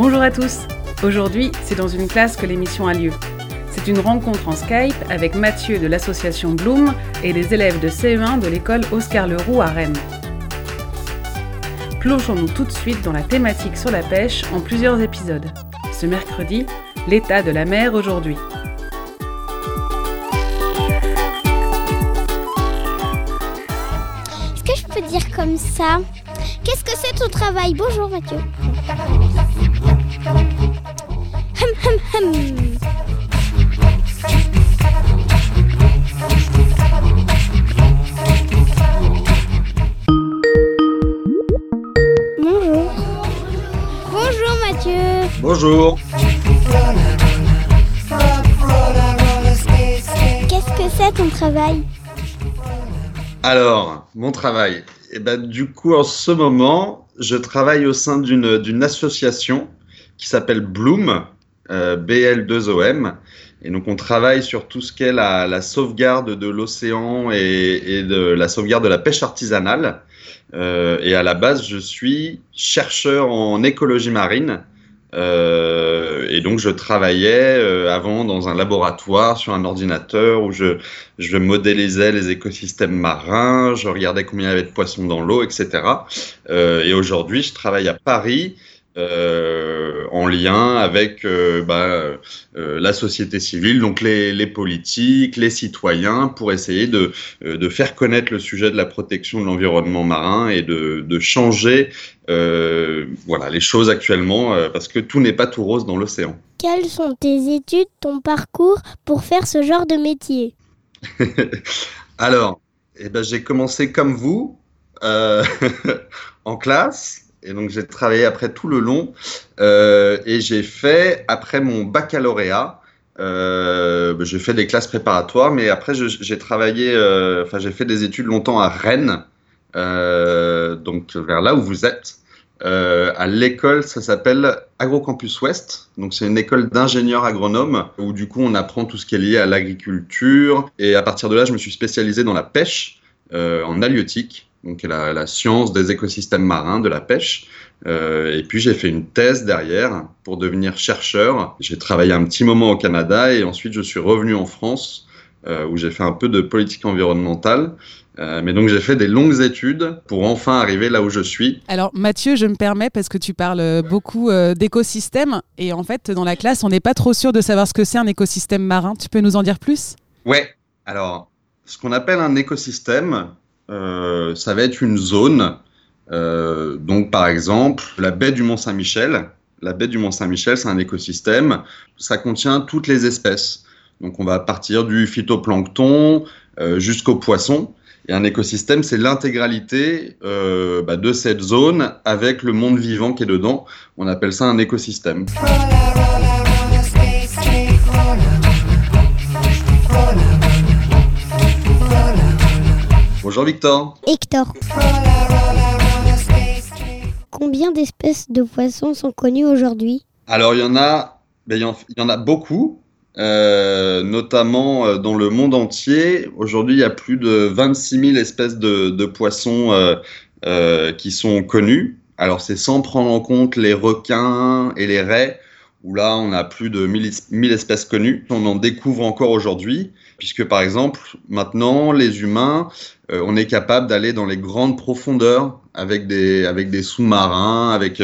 Bonjour à tous. Aujourd'hui, c'est dans une classe que l'émission a lieu. C'est une rencontre en Skype avec Mathieu de l'association Bloom et les élèves de CE1 de l'école Oscar Leroux à Rennes. Plongeons-nous tout de suite dans la thématique sur la pêche en plusieurs épisodes. Ce mercredi, l'état de la mer aujourd'hui. Est-ce que je peux dire comme ça? Qu'est-ce que c'est ton travail? Bonjour Mathieu. Hum, hum, hum. Bonjour. Bonjour Mathieu. Bonjour. Qu'est-ce que c'est ton travail? Alors, mon travail. Eh ben, du coup, en ce moment, je travaille au sein d'une d'une association qui s'appelle Bloom, euh, BL2OM. Et donc, on travaille sur tout ce qu'est la, la sauvegarde de l'océan et, et de la sauvegarde de la pêche artisanale. Euh, et à la base, je suis chercheur en écologie marine. Euh, et donc, je travaillais euh, avant dans un laboratoire sur un ordinateur où je, je modélisais les écosystèmes marins, je regardais combien il y avait de poissons dans l'eau, etc. Euh, et aujourd'hui, je travaille à Paris. Euh, en lien avec euh, bah, euh, la société civile, donc les, les politiques, les citoyens, pour essayer de, de faire connaître le sujet de la protection de l'environnement marin et de, de changer voilà, les choses actuellement, parce que tout n'est pas tout rose dans l'océan. Quelles sont tes études, ton parcours pour faire ce genre de métier? Alors, eh ben, j'ai commencé comme vous, en classe, et donc j'ai travaillé après tout le long, euh, et j'ai fait, après mon baccalauréat, euh, ben, j'ai fait des classes préparatoires, mais après j'ai travaillé, euh, enfin j'ai fait des études longtemps à Rennes, euh, donc vers là où vous êtes. À l'école, ça s'appelle Agrocampus Ouest. Donc, c'est une école d'ingénieurs agronomes où, du coup, on apprend tout ce qui est lié à l'agriculture. Et à partir de là, je me suis spécialisé dans la pêche, en halieutique, donc la, la science des écosystèmes marins, de la pêche. Euh, et puis, j'ai fait une thèse derrière pour devenir chercheur. J'ai travaillé un petit moment au Canada et ensuite, je suis revenu en France euh, où j'ai fait un peu de politique environnementale. Euh, mais donc, j'ai fait des longues études pour enfin arriver là où je suis. Alors Mathieu, je me permets parce que tu parles beaucoup euh, d'écosystèmes et en fait dans la classe on n'est pas trop sûr de savoir ce que c'est un écosystème marin. Tu peux nous en dire plus? Ouais, alors, ce qu'on appelle un écosystème, ça va être une zone. Euh, donc, par exemple, la baie du Mont-Saint-Michel. La baie du Mont-Saint-Michel, c'est un écosystème. Ça contient toutes les espèces. Donc, on va partir du phytoplancton euh, jusqu'aux poissons. Et un écosystème, c'est l'intégralité euh, bah, de cette zone avec le monde vivant qui est dedans. On appelle ça un écosystème. Bonjour Victor. Hector. Combien d'espèces de poissons sont connues aujourd'hui? Alors, il y en a, ben, il y en, il y en a beaucoup, euh, notamment euh, dans le monde entier. Aujourd'hui, il y a plus de 26 000 espèces de, de poissons euh, euh, qui sont connues. Alors, c'est sans prendre en compte les requins et les raies, où là, on a plus de 1000, es- 1000 espèces connues. On en découvre encore aujourd'hui, puisque par exemple, maintenant, les humains, euh, on est capable d'aller dans les grandes profondeurs avec des, avec des sous-marins, avec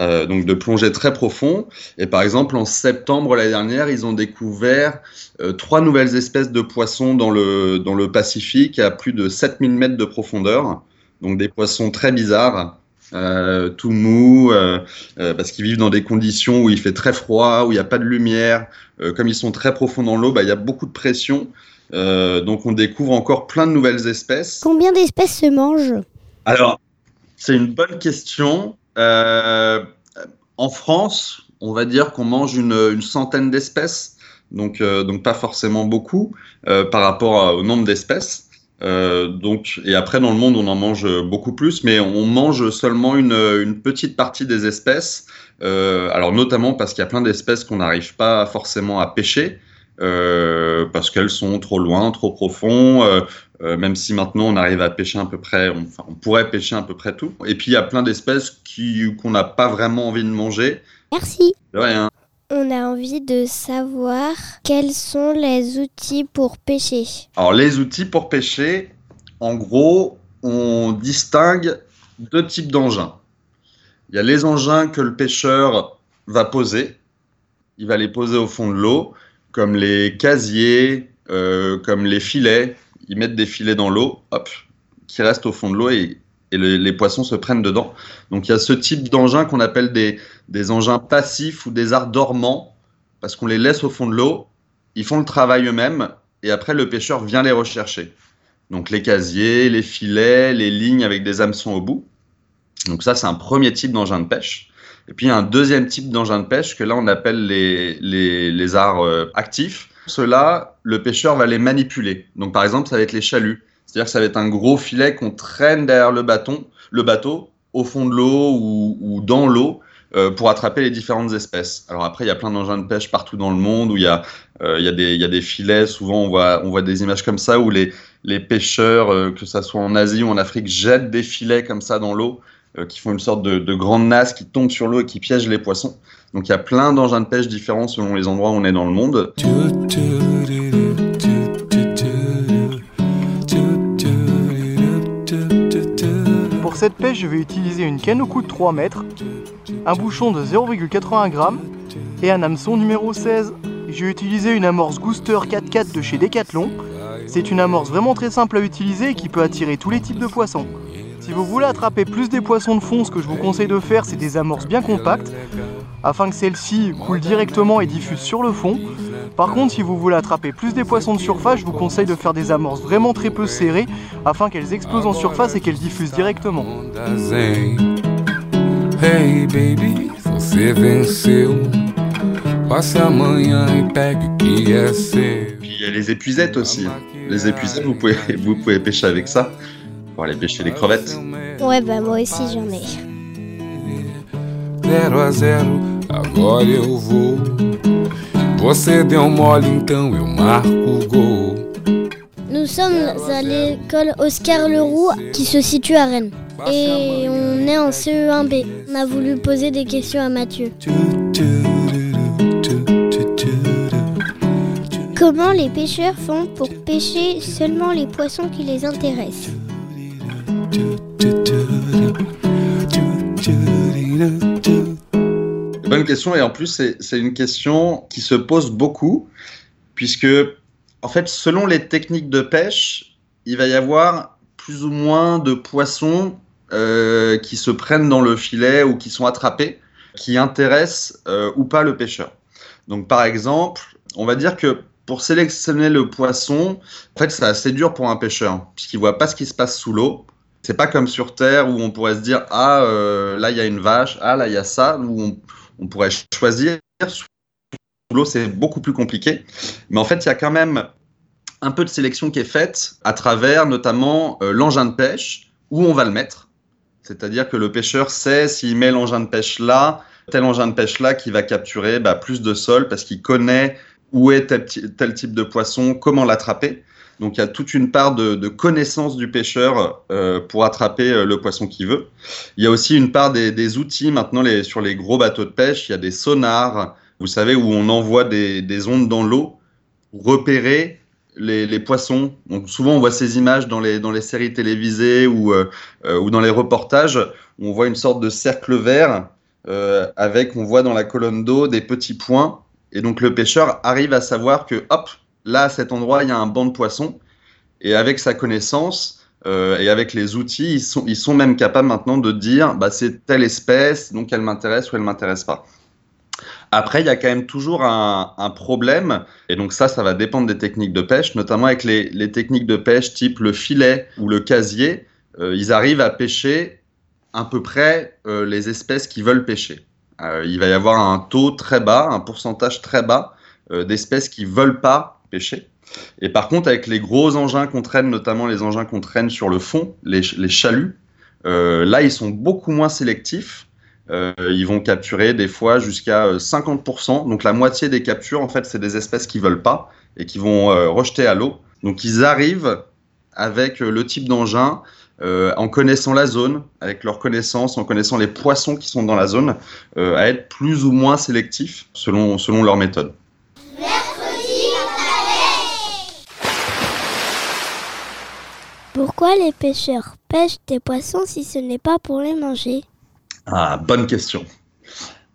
euh, donc de plonger très profond. Et par exemple, en septembre l'année dernière, ils ont découvert euh, trois nouvelles espèces de poissons dans le, dans le Pacifique à plus de 7000 mètres de profondeur. Donc des poissons très bizarres, euh, tout mous, euh, euh, parce qu'ils vivent dans des conditions où il fait très froid, où il n'y a pas de lumière. Euh, comme ils sont très profonds dans l'eau, bah, il y a beaucoup de pression. Donc on découvre encore plein de nouvelles espèces. Combien d'espèces se mangent? Alors, c'est une bonne question. En France, on va dire qu'on mange une, une centaine d'espèces, donc, donc pas forcément beaucoup par rapport au nombre d'espèces. Euh, donc, et après, dans le monde, on en mange beaucoup plus, mais on mange seulement une, une petite partie des espèces. Euh, alors, notamment parce qu'il y a plein d'espèces qu'on n'arrive pas forcément à pêcher, euh, parce qu'elles sont trop loin, trop profond. euh, euh, même si maintenant on arrive à pêcher à peu près, on, enfin, on pourrait pêcher à peu près tout. Et puis il y a plein d'espèces qu'on n'a pas vraiment envie de manger. Merci. De rien. On a envie de savoir quels sont les outils pour pêcher. Alors les outils pour pêcher, en gros, on distingue deux types d'engins. Il y a les engins que le pêcheur va poser. Il va les poser au fond de l'eau, comme les casiers, euh, comme les filets. Ils mettent des filets dans l'eau, hop, qui restent au fond de l'eau et, et le- les poissons se prennent dedans. Donc il y a ce type d'engin qu'on appelle des, des engins passifs ou des arts dormants, parce qu'on les laisse au fond de l'eau, ils font le travail eux-mêmes, et après le pêcheur vient les rechercher. Donc les casiers, les filets, les lignes avec des hameçons au bout. Donc ça, c'est un premier type d'engin de pêche. Et puis un deuxième type d'engin de pêche que là, on appelle les, les, les arts euh, actifs. Ceux-là, le pêcheur va les manipuler. Donc par exemple, ça va être les chaluts. C'est-à-dire que ça va être un gros filet qu'on traîne derrière le, bâton, le bateau, au fond de l'eau ou, dans l'eau, euh, pour attraper les différentes espèces. Alors après, il y a plein d'engins de pêche partout dans le monde où il y a, euh, des, filets. Souvent, on voit, des images comme ça où les, pêcheurs, euh, que ça soit en Asie ou en Afrique, jettent des filets comme ça dans l'eau, qui font une sorte de, de grande nasse qui tombe sur l'eau et qui piège les poissons. Donc il y a plein d'engins de pêche différents selon les endroits où on est dans le monde. Cette pêche, je vais utiliser une canne au cou de 3 mètres, un bouchon de 0,81 g et un hameçon numéro 16. J'ai utilisé une amorce Gooster 4x4 de chez Decathlon. C'est une amorce vraiment très simple à utiliser et qui peut attirer tous les types de poissons. Si vous voulez attraper plus des poissons de fond, ce que je vous conseille de faire, c'est des amorces bien compactes, afin que celles-ci coulent directement et diffusent sur le fond. Par contre, si vous voulez attraper plus des poissons de surface, je vous conseille de faire des amorces vraiment très peu serrées, afin qu'elles explosent en surface et qu'elles diffusent directement. Hey baby, você venceu. Passe amanhã e pegue o que é seu. Puis il y a les épuisettes aussi. Les épuisettes, vous pouvez, vous pouvez pêcher avec ça pour aller pêcher les crevettes. Ouais, bah moi aussi j'en ai. Zero a zero, agora eu vou. Nous sommes à l'école Oscar Leroux qui se situe à Rennes. Et on est en CE1B. On a voulu poser des questions à Mathieu. Comment les pêcheurs font pour pêcher seulement les poissons qui les intéressent? Bonne question et en plus c'est une question qui se pose beaucoup puisque en fait selon les techniques de pêche il va y avoir plus ou moins de poissons euh, qui se prennent dans le filet ou qui sont attrapés qui intéressent euh, ou pas le pêcheur. Donc par exemple on va dire que pour sélectionner le poisson en fait c'est assez dur pour un pêcheur puisqu'il voit pas ce qui se passe sous l'eau. C'est pas comme sur Terre où on pourrait se dire ah euh, là il y a une vache, ah là il y a ça, où on, on pourrait choisir. Sous l'eau, c'est beaucoup plus compliqué. Mais en fait, il y a quand même un peu de sélection qui est faite à travers notamment euh, l'engin de pêche, où on va le mettre. C'est-à-dire que le pêcheur sait s'il met l'engin de pêche là, tel engin de pêche là, qui va capturer bah, plus de sol parce qu'il connaît où est tel, type de poisson, comment l'attraper. Donc il y a toute une part de, de connaissance du pêcheur euh, pour attraper euh, le poisson qu'il veut. Il y a aussi une part des, outils. Maintenant, sur les gros bateaux de pêche, il y a des sonars, vous savez, où on envoie des, des ondes dans l'eau pour repérer les, poissons. Donc, souvent, on voit ces images dans les, séries télévisées ou, euh, ou dans les reportages. On voit une sorte de cercle vert avec, on voit dans la colonne d'eau des petits points. Et donc, le pêcheur arrive à savoir que, hop, là, à cet endroit, il y a un banc de poissons. Et avec sa connaissance, euh, et avec les outils, ils sont, ils sont même capables maintenant de dire bah, c'est telle espèce, donc elle m'intéresse ou elle m'intéresse pas. Après, il y a quand même toujours un, problème, et donc ça, ça va dépendre des techniques de pêche, notamment avec les, techniques de pêche type le filet ou le casier. Euh, ils arrivent à pêcher à peu près euh, les espèces qui veulent pêcher. Il va y avoir un taux très bas, un pourcentage très bas d'espèces qui veulent pas pêcher. Et par contre, avec les gros engins qu'on traîne, notamment les engins qu'on traîne sur le fond, les, chaluts, euh, là, ils sont beaucoup moins sélectifs. Euh, ils vont capturer des fois jusqu'à euh, 50%. Donc la moitié des captures, en fait, c'est des espèces qui veulent pas et qui vont euh, rejeter à l'eau. Donc ils arrivent avec euh, le type d'engin, euh, en connaissant la zone, avec leur connaissance, en connaissant les poissons qui sont dans la zone, euh, à être plus ou moins sélectifs selon, selon leur méthode. Pourquoi les pêcheurs pêchent des poissons si ce n'est pas pour les manger Ah, bonne question.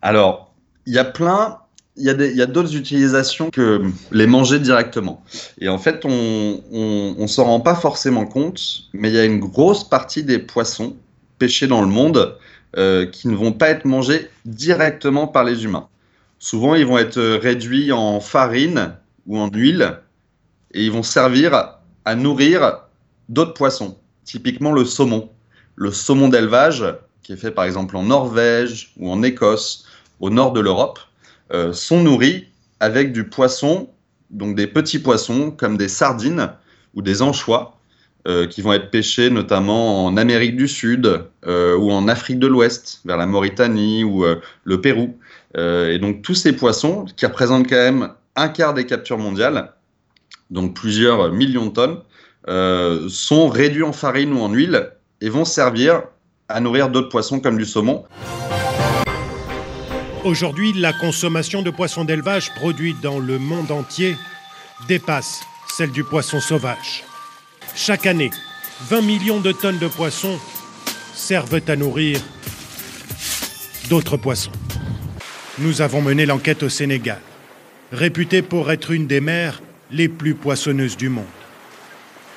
Alors, il y a plein, il y a d'autres utilisations que les manger directement. Et en fait, on, on, on s'en rend pas forcément compte, mais il y a une grosse partie des poissons pêchés dans le monde euh, qui ne vont pas être mangés directement par les humains. Souvent, ils vont être euh, réduits en farine ou en huile et ils vont servir à nourrir d'autres poissons, typiquement le saumon. Le saumon d'élevage, qui est fait par exemple en Norvège ou en Écosse, au nord de l'Europe, euh, sont nourris avec du poisson, donc des petits poissons comme des sardines ou des anchois, euh, qui vont être pêchés notamment en Amérique du Sud euh, ou en Afrique de l'Ouest, vers la Mauritanie ou le Pérou. Et donc tous ces poissons, qui représentent quand même un quart des captures mondiales, donc plusieurs millions de tonnes, euh, sont réduits en farine ou en huile et vont servir à nourrir d'autres poissons comme du saumon. Aujourd'hui, la consommation de poissons d'élevage produits dans le monde entier dépasse celle du poisson sauvage. Chaque année, 20 millions de tonnes de poissons servent à nourrir d'autres poissons. Nous avons mené l'enquête au Sénégal, réputée pour être une des mers les plus poissonneuses du monde.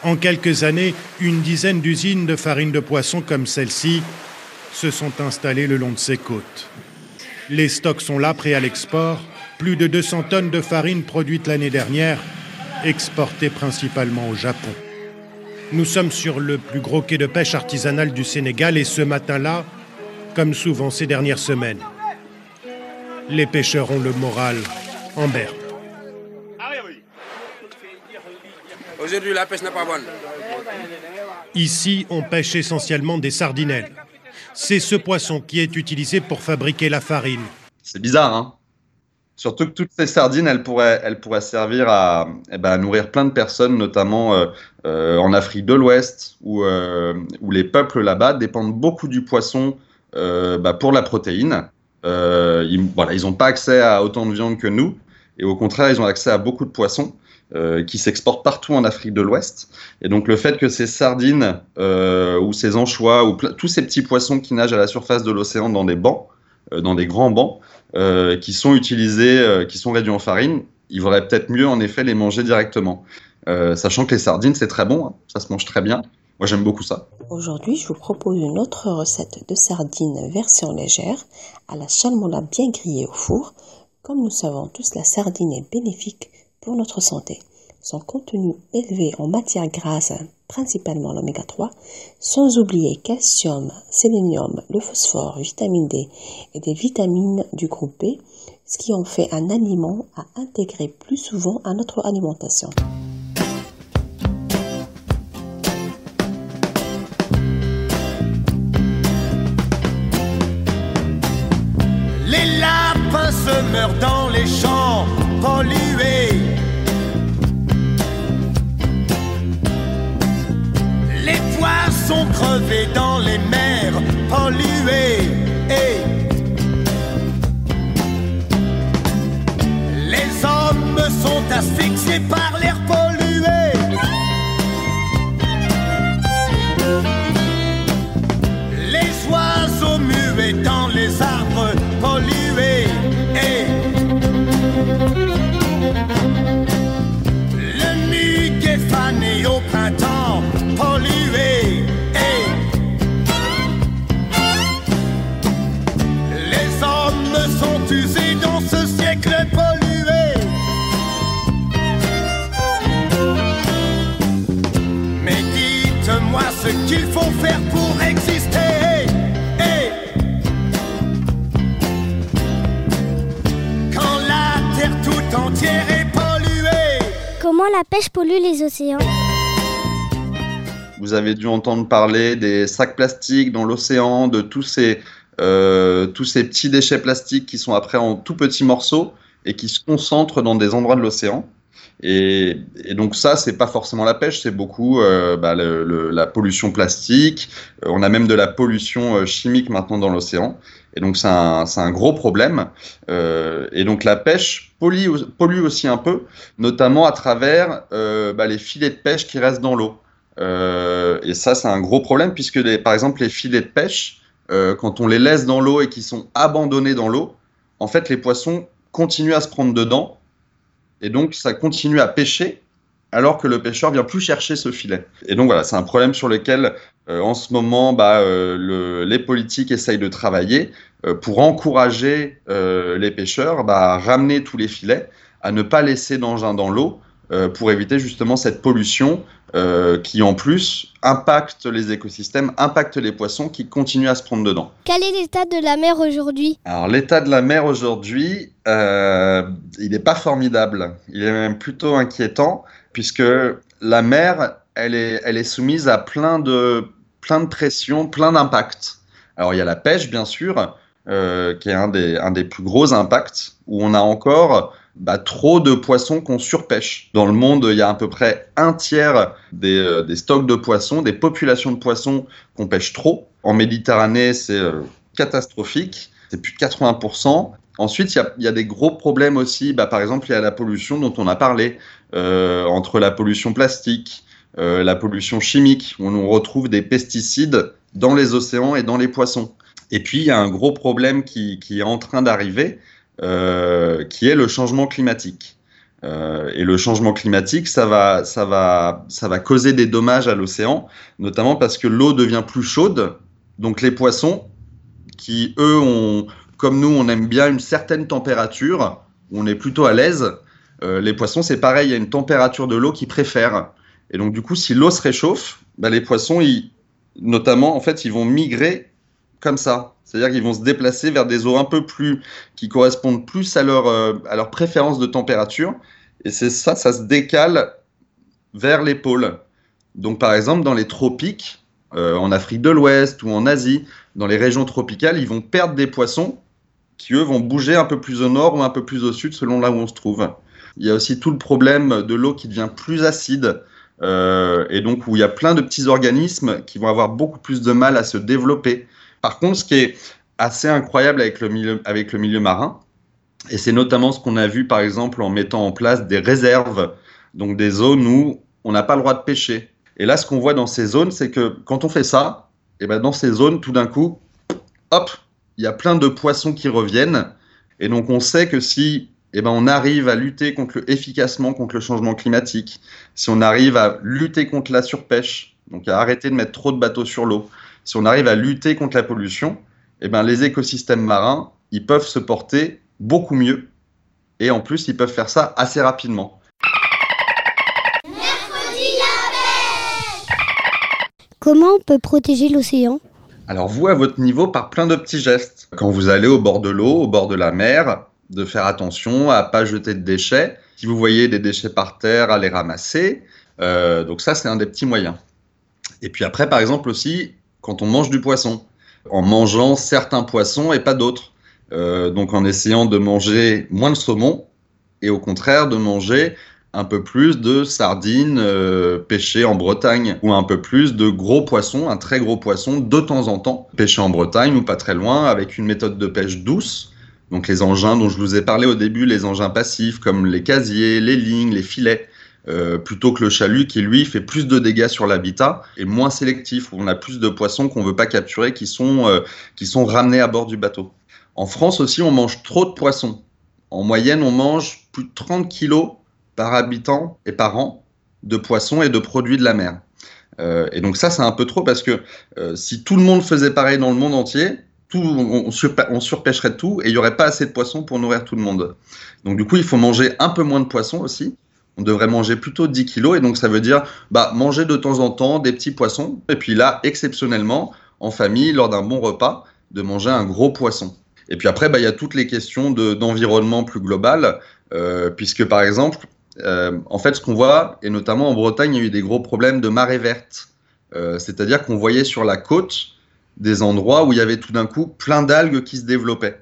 En quelques années, une dizaine d'usines de farine de poisson comme celle-ci se sont installées le long de ses côtes. Les stocks sont là, prêts à l'export. Plus de 200 tonnes de farine produites l'année dernière, exportées principalement au Japon. Nous sommes sur le plus gros quai de pêche artisanal du Sénégal et ce matin-là, comme souvent ces dernières semaines, les pêcheurs ont le moral en berne. Aujourd'hui, la pêche n'est pas bonne. Ici, on pêche essentiellement des sardinelles. C'est ce poisson qui est utilisé pour fabriquer la farine. C'est bizarre, hein Surtout que toutes ces sardines, elles pourraient, elles pourraient servir à, eh ben, à nourrir plein de personnes, notamment euh, euh, en Afrique de l'Ouest, où, euh, où les peuples là-bas dépendent beaucoup du poisson euh, bah, pour la protéine. Euh, ils voilà, ils n'ont pas accès à autant de viande que nous, et au contraire, ils ont accès à beaucoup de poissons euh, qui s'exportent partout en Afrique de l'Ouest. Et donc le fait que ces sardines euh, ou ces anchois ou tous ces petits poissons qui nagent à la surface de l'océan dans des bancs, euh, dans des grands bancs, qui sont utilisés, qui sont réduits en farine, il vaudrait peut-être mieux en effet les manger directement. Sachant que les sardines c'est très bon, hein, ça se mange très bien. Moi j'aime beaucoup ça. Aujourd'hui, je vous propose une autre recette de sardines version légère à la salmonella bien grillée au four. Comme nous savons tous, la sardine est bénéfique notre santé. Son contenu élevé en matières grasses, principalement l'oméga 3, sans oublier calcium, sélénium, le phosphore, vitamine D et des vitamines du groupe B, ce qui en fait un aliment à intégrer plus souvent à notre alimentation. La pêche pollue les océans Vous avez dû entendre parler des sacs plastiques dans l'océan, de tous ces, euh, tous ces petits déchets plastiques qui sont après en tout petits morceaux et qui se concentrent dans des endroits de l'océan. Et, donc ça, c'est pas forcément la pêche, c'est beaucoup euh, bah, la pollution plastique. Euh, on a même de la pollution euh, chimique maintenant dans l'océan. Et donc c'est un, gros problème. Et donc la pêche pollue, aussi un peu, notamment à travers bah, les filets de pêche qui restent dans l'eau. et ça, c'est un gros problème puisque, par exemple, les filets de pêche, quand on les laisse dans l'eau et qui sont abandonnés dans l'eau, en fait, les poissons continuent à se prendre dedans et donc, ça continue à pêcher alors que le pêcheur vient plus chercher ce filet. Et donc voilà, c'est un problème sur lequel euh, en ce moment bah, euh, le, les politiques essayent de travailler euh, pour encourager euh, les pêcheurs bah, à ramener tous les filets, à ne pas laisser d'engins dans l'eau euh, pour éviter justement cette pollution euh, qui en plus impacte les écosystèmes, impacte les poissons qui continuent à se prendre dedans. Quel est l'état de la mer aujourd'hui? Alors l'état de la mer aujourd'hui, euh, il n'est pas formidable, il est même plutôt inquiétant puisque la mer, elle est, elle est soumise à plein de, plein de pressions, plein d'impacts. Alors il y a la pêche bien sûr, euh, qui est un des, un des plus gros impacts, où on a encore bah, trop de poissons qu'on surpêche. Dans le monde, il y a à peu près un tiers des, euh, stocks de poissons, des populations de poissons qu'on pêche trop. En Méditerranée, c'est euh, catastrophique, c'est plus de 80%. Ensuite, il y, y, a des gros problèmes aussi, bah, par exemple, il y a la pollution dont on a parlé, euh, entre la pollution plastique, euh, la pollution chimique, où on retrouve des pesticides dans les océans et dans les poissons. Et puis, il y a un gros problème qui, qui est en train d'arriver, euh, qui est le changement climatique. Euh, et le changement climatique, ça va, ça, va, ça va causer des dommages à l'océan, notamment parce que l'eau devient plus chaude. Donc les poissons, qui eux, ont, comme nous, on aime bien une certaine température, on est plutôt à l'aise, euh, les poissons, c'est pareil, il y a une température de l'eau qu'ils préfèrent. Et donc du coup, si l'eau se réchauffe, bah, les poissons, notamment, en fait, ils vont migrer comme ça. C'est-à-dire qu'ils vont se déplacer vers des eaux un peu plus, qui correspondent plus à leur, euh, à leur préférence de température. Et c'est ça, ça se décale vers les pôles. Donc par exemple, dans les tropiques, euh, en Afrique de l'Ouest ou en Asie, dans les régions tropicales, ils vont perdre des poissons qui, eux, vont bouger un peu plus au nord ou un peu plus au sud selon là où on se trouve. Il y a aussi tout le problème de l'eau qui devient plus acide. Euh, et donc où il y a plein de petits organismes qui vont avoir beaucoup plus de mal à se développer. Par contre, ce qui est assez incroyable avec le milieu, avec le milieu marin, et c'est notamment ce qu'on a vu par exemple en mettant en place des réserves, donc des zones où on n'a pas le droit de pêcher. Et là, ce qu'on voit dans ces zones, c'est que quand on fait ça, et ben dans ces zones, tout d'un coup, hop, il y a plein de poissons qui reviennent. Et donc on sait que si eh ben, on arrive à lutter contre efficacement contre le changement climatique, si on arrive à lutter contre la surpêche, donc à arrêter de mettre trop de bateaux sur l'eau, si on arrive à lutter contre la pollution, eh ben, les écosystèmes marins, ils peuvent se porter beaucoup mieux. Et en plus, ils peuvent faire ça assez rapidement. Comment on peut protéger l'océan? Alors vous, à votre niveau, par plein de petits gestes. Quand vous allez au bord de l'eau, au bord de la mer, de faire attention à pas jeter de déchets. Si vous voyez des déchets par terre, à les ramasser. Euh, donc ça, c'est un des petits moyens. Et puis après, par exemple aussi, quand on mange du poisson, en mangeant certains poissons et pas d'autres. Euh, donc en essayant de manger moins de saumon et au contraire de manger un peu plus de sardines euh, pêchées en Bretagne ou un peu plus de gros poissons, un très gros poisson de temps en temps, pêché en Bretagne ou pas très loin avec une méthode de pêche douce. Donc les engins dont je vous ai parlé au début, les engins passifs comme les casiers, les lignes, les filets, euh, plutôt que le chalut qui lui fait plus de dégâts sur l'habitat et moins sélectif, où on a plus de poissons qu'on veut pas capturer qui sont, euh, qui sont ramenés à bord du bateau. En France aussi, on mange trop de poissons. En moyenne, on mange plus de 30 kilos par habitant et par an de poissons et de produits de la mer. Euh, et donc ça, c'est un peu trop parce que si tout le monde faisait pareil dans le monde entier, tout, on, on, surpêcherait tout et il n'y aurait pas assez de poissons pour nourrir tout le monde. Donc du coup, il faut manger un peu moins de poissons aussi. On devrait manger plutôt 10 kilos et donc ça veut dire bah, manger de temps en temps des petits poissons et puis là, exceptionnellement, en famille, lors d'un bon repas, de manger un gros poisson. Et puis après, bah, il y a toutes les questions d'environnement plus global, euh, puisque par exemple, euh, en fait, ce qu'on voit, et notamment en Bretagne, il y a eu des gros problèmes de marée verte. Euh, c'est-à-dire qu'on voyait sur la côte des endroits où il y avait tout d'un coup plein d'algues qui se développaient.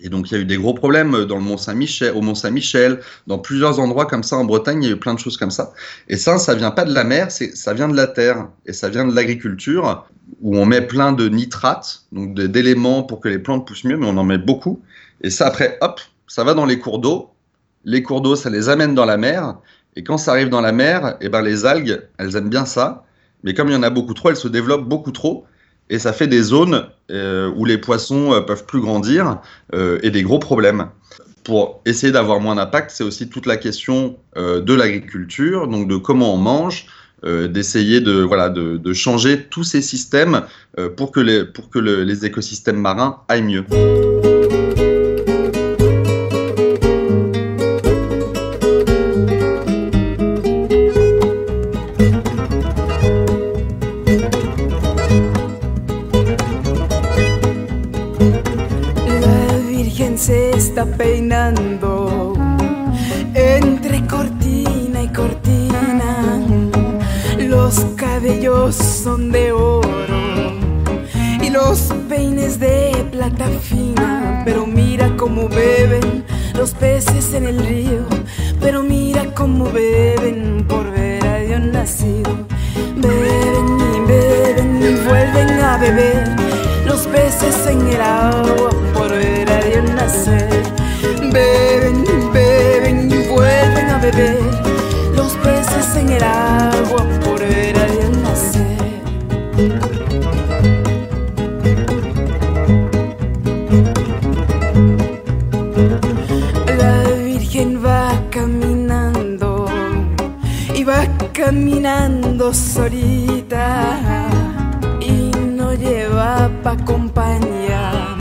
Et donc, il y a eu des gros problèmes Saint-Michel, au Mont Saint-Michel, dans plusieurs endroits comme ça en Bretagne, il y a eu plein de choses comme ça. Et ça, ça vient pas de la mer, ça vient de la terre et ça vient de l'agriculture où on met plein de nitrates, donc d'éléments pour que les plantes poussent mieux, mais on en met beaucoup. Et ça, après, hop, ça va dans les cours d'eau. Les cours d'eau, ça les amène dans la mer. Et quand ça arrive dans la mer, eh ben, les algues, elles aiment bien ça. Mais comme il y en a beaucoup trop, elles se développent beaucoup trop et ça fait des zones euh, où les poissons euh, peuvent plus grandir euh, et des gros problèmes. Pour essayer d'avoir moins d'impact, c'est aussi toute la question de l'agriculture, donc de comment on mange, d'essayer de, voilà, de, changer tous ces systèmes pour que, les, pour que le, les écosystèmes marins aillent mieux. Beben y beben y vuelven a beber los peces en el agua por ver a Dios nacer. Beben, beben y vuelven a beber los peces en el agua por ver a Dios nacer. La Virgen va caminando caminando solita y no lleva pa' compañía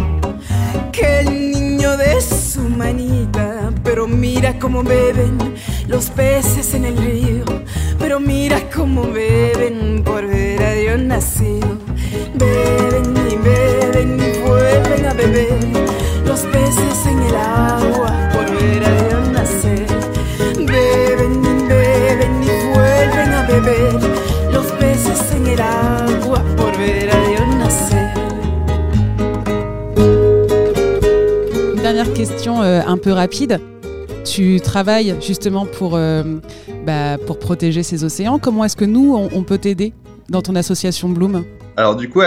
que el niño de su manita. Pero mira cómo beben los peces en el río. Pero mira cómo beben por ver a Dios nacido. Beben y beben y vuelven a beber los peces en el agua un peu rapide. Tu travailles justement pour, euh, bah, pour protéger ces océans. Comment est-ce que nous, on, peut t'aider dans ton association Bloom? Alors du coup,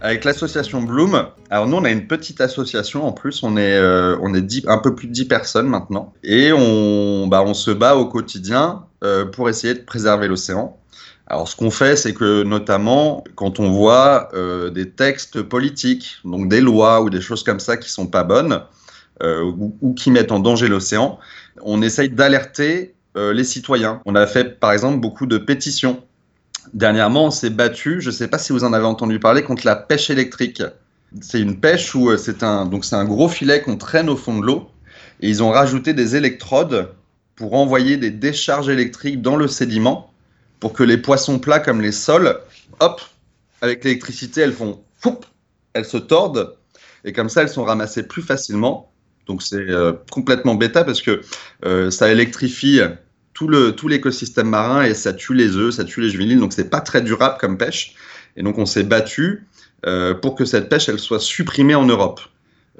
avec l'association Bloom, alors nous on a une petite association en plus, on est, euh, on est dix- un peu plus de 10 personnes maintenant, et on, bah, on se bat au quotidien euh, pour essayer de préserver l'océan. Alors ce qu'on fait, c'est que notamment quand on voit des textes politiques, donc des lois ou des choses comme ça qui sont pas bonnes, ou, ou qui mettent en danger l'océan, on essaye d'alerter euh, les citoyens. On a fait par exemple beaucoup de pétitions Dernièrement, on s'est battu, je ne sais pas si vous en avez entendu parler, contre la pêche électrique. C'est une pêche où euh, c'est un, un gros filet qu'on traîne au fond de l'eau et ils ont rajouté des électrodes pour envoyer des décharges électriques dans le sédiment pour que les poissons plats comme les sols, hop, avec l'électricité, elles font foup, elles se tordent et comme ça elles sont ramassées plus facilement. Donc c'est euh, complètement bêta parce que euh, ça électrifie tout le tout l'écosystème marin et ça tue les œufs, ça tue les juvéniles, donc c'est pas très durable comme pêche. Et donc on s'est battu euh, pour que cette pêche elle soit supprimée en Europe.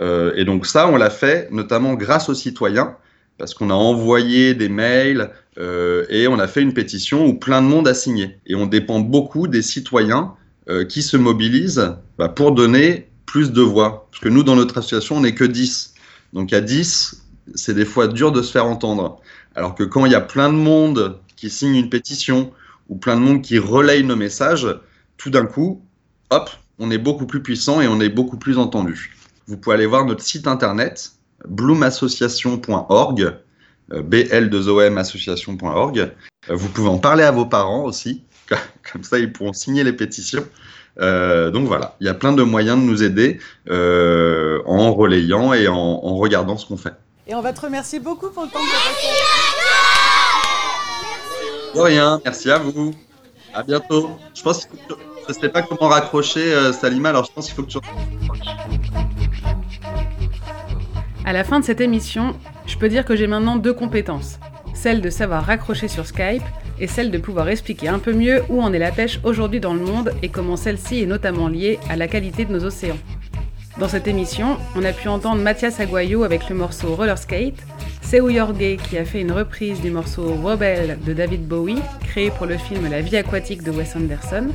Et donc ça on l'a fait notamment grâce aux citoyens parce qu'on a envoyé des mails et on a fait une pétition où plein de monde a signé. Et on dépend beaucoup des citoyens qui se mobilisent bah, pour donner plus de voix. Parce que nous dans notre association on n'est que 10. Donc à 10 c'est des fois dur de se faire entendre. Alors que quand il y a plein de monde qui signe une pétition ou plein de monde qui relaye nos messages, tout d'un coup, hop, on est beaucoup plus puissant et on est beaucoup plus entendu. Vous pouvez aller voir notre site internet bloomassociation.org, euh, bl2om association.org. Euh, Vous pouvez en parler à vos parents aussi, comme ça ils pourront signer les pétitions. Euh, donc voilà, il y a plein de moyens de nous aider euh, en relayant et en, en regardant ce qu'on fait. Et on va te remercier beaucoup pour le temps que tu as passé. De rien, merci à vous. À bientôt. Je pense que tu- je sais pas comment raccrocher euh, Salima, alors je pense qu'il faut que tu À la fin de cette émission, je peux dire que j'ai maintenant deux compétences. celle de savoir raccrocher sur Skype et celle de pouvoir expliquer un peu mieux où en est la pêche aujourd'hui dans le monde et comment celle-ci est notamment liée à la qualité de nos océans. Dans cette émission, on a pu entendre Mathias Aguayo avec le morceau Roller Skate, Seu Yorge qui a fait une reprise du morceau Rebel de David Bowie, créé pour le film La vie aquatique de Wes Anderson,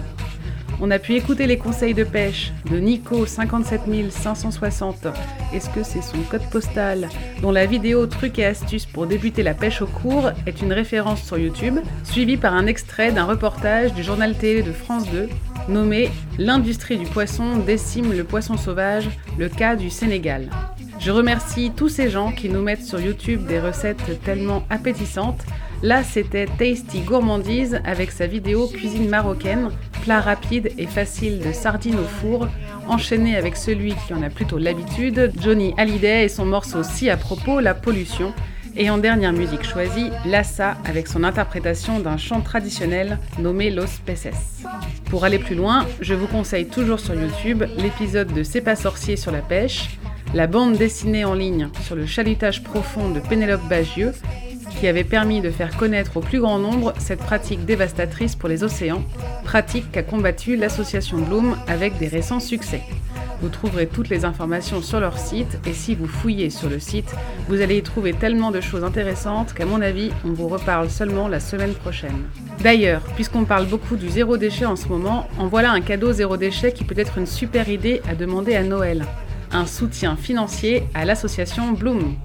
on a pu écouter les conseils de pêche de Nico 57560. Est-ce que c'est son code postal dont la vidéo trucs et astuces pour débuter la pêche au cours est une référence sur YouTube, suivi par un extrait d'un reportage du journal télé de France 2 nommé L'industrie du poisson décime le poisson sauvage, le cas du Sénégal. Je remercie tous ces gens qui nous mettent sur YouTube des recettes tellement appétissantes Là, c'était Tasty Gourmandise avec sa vidéo cuisine marocaine, plat rapide et facile de sardines au four, enchaîné avec celui qui en a plutôt l'habitude, Johnny Hallyday et son morceau si à propos, La pollution, et en dernière musique choisie, Lassa avec son interprétation d'un chant traditionnel nommé Los Peces. Pour aller plus loin, je vous conseille toujours sur YouTube l'épisode de C'est pas sorcier sur la pêche, la bande dessinée en ligne sur le chalutage profond de Pénélope Bagieux qui avait permis de faire connaître au plus grand nombre cette pratique dévastatrice pour les océans, pratique qu'a combattue l'association Bloom avec des récents succès. Vous trouverez toutes les informations sur leur site et si vous fouillez sur le site, vous allez y trouver tellement de choses intéressantes qu'à mon avis, on vous reparle seulement la semaine prochaine. D'ailleurs, puisqu'on parle beaucoup du zéro déchet en ce moment, en voilà un cadeau zéro déchet qui peut être une super idée à demander à Noël. Un soutien financier à l'association Bloom.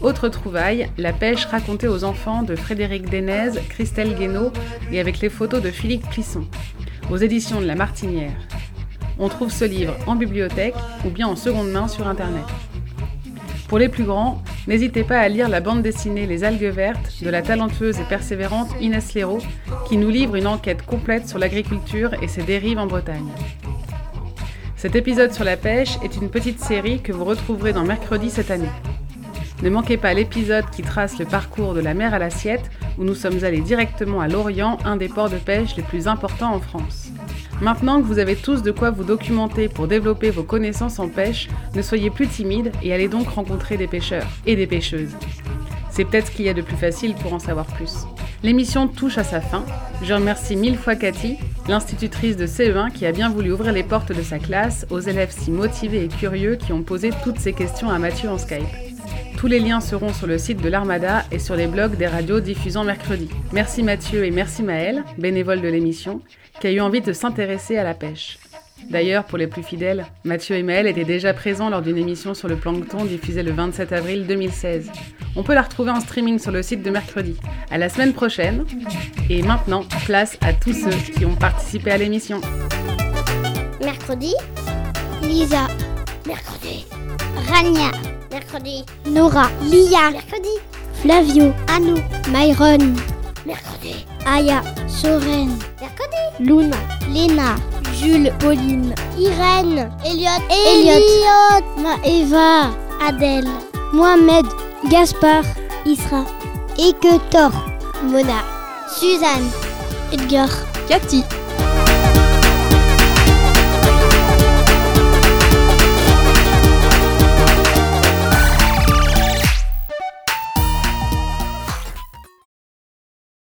Autre trouvaille, la pêche racontée aux enfants de Frédéric Denez, Christelle Guénaud et avec les photos de Philippe Clisson, aux éditions de La Martinière. On trouve ce livre en bibliothèque ou bien en seconde main sur Internet. Pour les plus grands, n'hésitez pas à lire la bande dessinée Les algues vertes de la talentueuse et persévérante Inès Léraud, qui nous livre une enquête complète sur l'agriculture et ses dérives en Bretagne. Cet épisode sur la pêche est une petite série que vous retrouverez dans Mercredi cette année. Ne manquez pas l'épisode qui trace le parcours de la mer à l'assiette, où nous sommes allés directement à Lorient, un des ports de pêche les plus importants en France. Maintenant que vous avez tous de quoi vous documenter pour développer vos connaissances en pêche, ne soyez plus timides et allez donc rencontrer des pêcheurs et des pêcheuses. C'est peut-être ce qu'il y a de plus facile pour en savoir plus. L'émission touche à sa fin. Je remercie mille fois Cathy, l'institutrice de CE1 qui a bien voulu ouvrir les portes de sa classe aux élèves si motivés et curieux qui ont posé toutes ces questions à Mathieu en Skype. Tous les liens seront sur le site de l'Armada et sur les blogs des radios diffusant mercredi. Merci Mathieu et merci Maël, bénévole de l'émission, qui a eu envie de s'intéresser à la pêche. D'ailleurs, pour les plus fidèles, Mathieu et Maël étaient déjà présents lors d'une émission sur le plancton diffusée le 27 avril 2016. On peut la retrouver en streaming sur le site de mercredi. À la semaine prochaine. Et maintenant, place à tous ceux qui ont participé à l'émission. Mercredi, Lisa. Mercredi, Rania. Mercredi, Nora. Lia. Mercredi, Flavio. Anou. Myron. Mercredi, Aya. Soren. Mercredi, Luna. Lena. Jules. Pauline. Irène. Elliot. Elliot. Eva. Adèle. Mohamed. Gaspard. Isra. Eketor. Mona. Suzanne. Edgar. Cathy.